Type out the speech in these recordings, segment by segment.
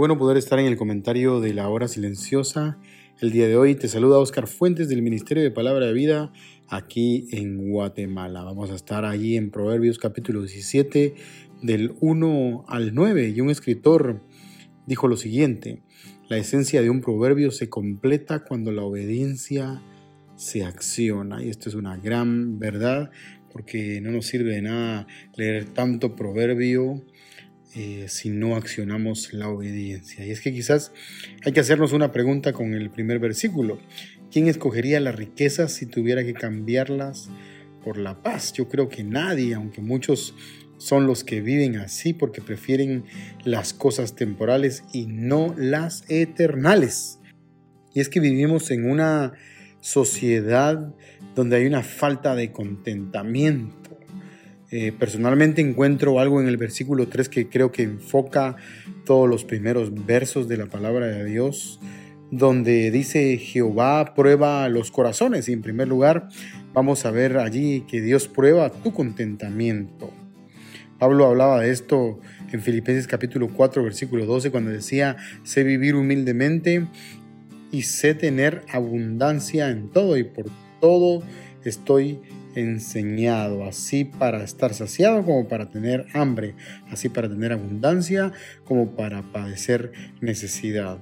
Bueno poder estar en el comentario de la hora silenciosa. El día de hoy te saluda Oscar Fuentes del Ministerio de Palabra de Vida aquí en Guatemala. Vamos a estar allí en Proverbios capítulo 17 del 1 al 9 y un escritor dijo lo siguiente, la esencia de un proverbio se completa cuando la obediencia se acciona y esto es una gran verdad porque no nos sirve de nada leer tanto proverbio eh, si no accionamos la obediencia. Y es que quizás hay que hacernos una pregunta con el primer versículo. ¿Quién escogería las riquezas si tuviera que cambiarlas por la paz? Yo creo que nadie, aunque muchos son los que viven así porque prefieren las cosas temporales y no las eternales. Y es que vivimos en una sociedad donde hay una falta de contentamiento eh, personalmente encuentro algo en el versículo 3 que creo que enfoca todos los primeros versos de la palabra de Dios, donde dice Jehová prueba los corazones. Y en primer lugar vamos a ver allí que Dios prueba tu contentamiento. Pablo hablaba de esto en Filipenses capítulo 4 versículo 12 cuando decía, sé vivir humildemente y sé tener abundancia en todo y por todo estoy enseñado, así para estar saciado como para tener hambre, así para tener abundancia como para padecer necesidad.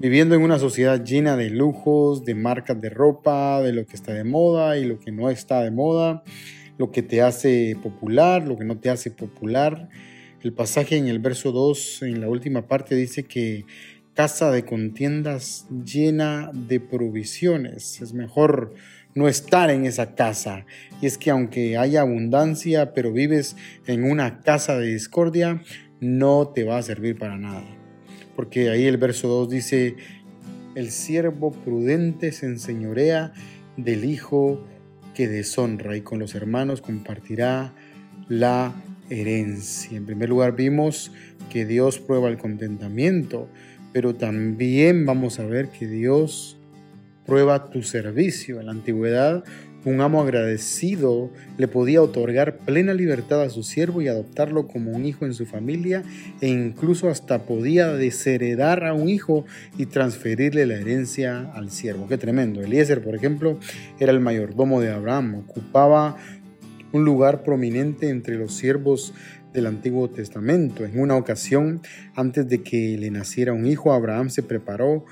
Viviendo en una sociedad llena de lujos, de marcas de ropa, de lo que está de moda y lo que no está de moda, lo que te hace popular, lo que no te hace popular. El pasaje en el verso 2, en la última parte, dice que casa de contiendas llena de provisiones. Es mejor no estar en esa casa. Y es que aunque haya abundancia, pero vives en una casa de discordia, no te va a servir para nada. Porque ahí el verso 2 dice, el siervo prudente se enseñorea del hijo que deshonra y con los hermanos compartirá la herencia. En primer lugar vimos que Dios prueba el contentamiento, pero también vamos a ver que Dios prueba tu servicio. En la antigüedad, un amo agradecido le podía otorgar plena libertad a su siervo y adoptarlo como un hijo en su familia e incluso hasta podía desheredar a un hijo y transferirle la herencia al siervo. Qué tremendo. Eliezer, por ejemplo, era el mayordomo de Abraham, ocupaba un lugar prominente entre los siervos del Antiguo Testamento. En una ocasión, antes de que le naciera un hijo, Abraham se preparó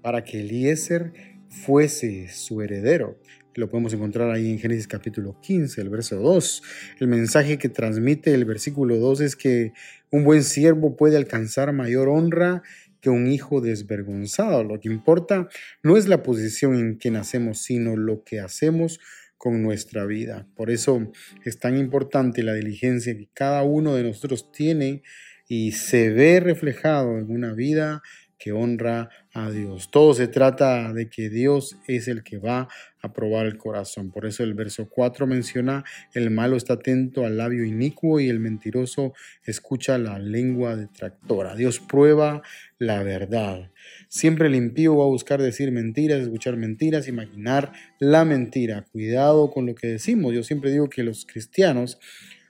para que Eliezer fuese su heredero. Lo podemos encontrar ahí en Génesis capítulo 15, el verso 2. El mensaje que transmite el versículo 2 es que un buen siervo puede alcanzar mayor honra que un hijo desvergonzado. Lo que importa no es la posición en que nacemos, sino lo que hacemos con nuestra vida. Por eso es tan importante la diligencia que cada uno de nosotros tiene y se ve reflejado en una vida que honra a Dios. Todo se trata de que Dios es el que va a probar el corazón. Por eso el verso 4 menciona, el malo está atento al labio inicuo y el mentiroso escucha la lengua detractora. Dios prueba la verdad. Siempre el impío va a buscar decir mentiras, escuchar mentiras, imaginar la mentira. Cuidado con lo que decimos. Yo siempre digo que los cristianos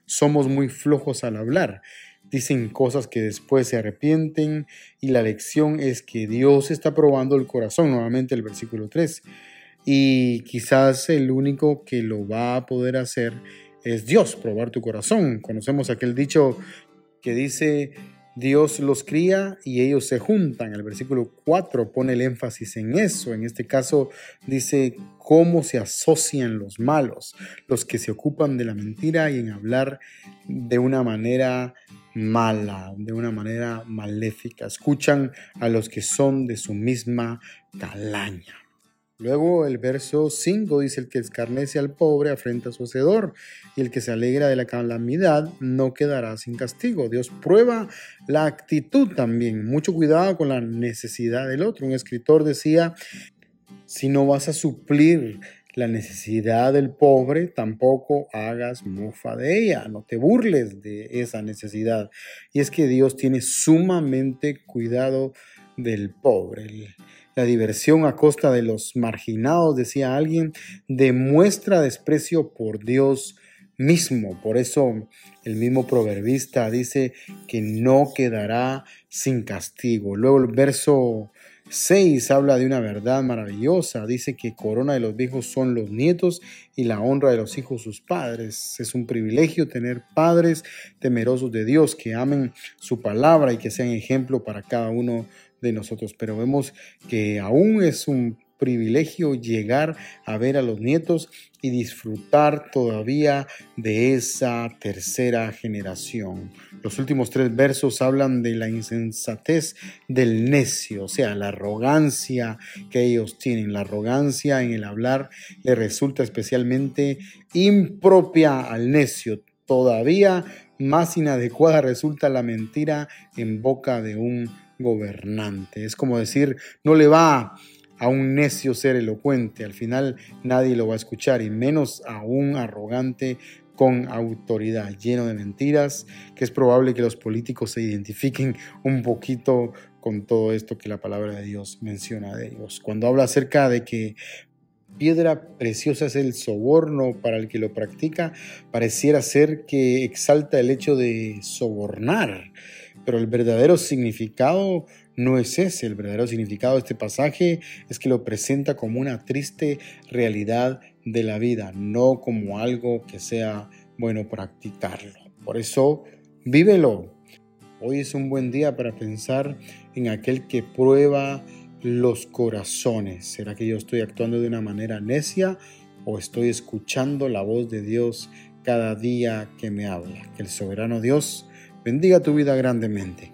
somos muy flojos al hablar dicen cosas que después se arrepienten y la lección es que Dios está probando el corazón, nuevamente el versículo 3. Y quizás el único que lo va a poder hacer es Dios, probar tu corazón. Conocemos aquel dicho que dice, Dios los cría y ellos se juntan. El versículo 4 pone el énfasis en eso. En este caso dice cómo se asocian los malos, los que se ocupan de la mentira y en hablar de una manera mala, de una manera maléfica. Escuchan a los que son de su misma calaña. Luego el verso 5 dice, el que escarnece al pobre afrenta a su hacedor, y el que se alegra de la calamidad no quedará sin castigo. Dios prueba la actitud también. Mucho cuidado con la necesidad del otro. Un escritor decía, si no vas a suplir la necesidad del pobre, tampoco hagas mofa de ella, no te burles de esa necesidad. Y es que Dios tiene sumamente cuidado del pobre. La diversión a costa de los marginados, decía alguien, demuestra desprecio por Dios mismo. Por eso el mismo proverbista dice que no quedará sin castigo. Luego el verso 6 habla de una verdad maravillosa. Dice que corona de los viejos son los nietos y la honra de los hijos sus padres. Es un privilegio tener padres temerosos de Dios que amen su palabra y que sean ejemplo para cada uno de nosotros. Pero vemos que aún es un privilegio llegar a ver a los nietos y disfrutar todavía de esa tercera generación. Los últimos tres versos hablan de la insensatez del necio, o sea, la arrogancia que ellos tienen. La arrogancia en el hablar le resulta especialmente impropia al necio. Todavía más inadecuada resulta la mentira en boca de un gobernante. Es como decir, no le va a un necio ser elocuente, al final nadie lo va a escuchar y menos a un arrogante con autoridad, lleno de mentiras, que es probable que los políticos se identifiquen un poquito con todo esto que la palabra de Dios menciona de ellos. Cuando habla acerca de que piedra preciosa es el soborno para el que lo practica, pareciera ser que exalta el hecho de sobornar, pero el verdadero significado no es ese. El verdadero significado de este pasaje es que lo presenta como una triste realidad de la vida, no como algo que sea bueno practicarlo. Por eso, vívelo. Hoy es un buen día para pensar en aquel que prueba los corazones. ¿Será que yo estoy actuando de una manera necia o estoy escuchando la voz de Dios cada día que me habla? Que el soberano Dios bendiga tu vida grandemente.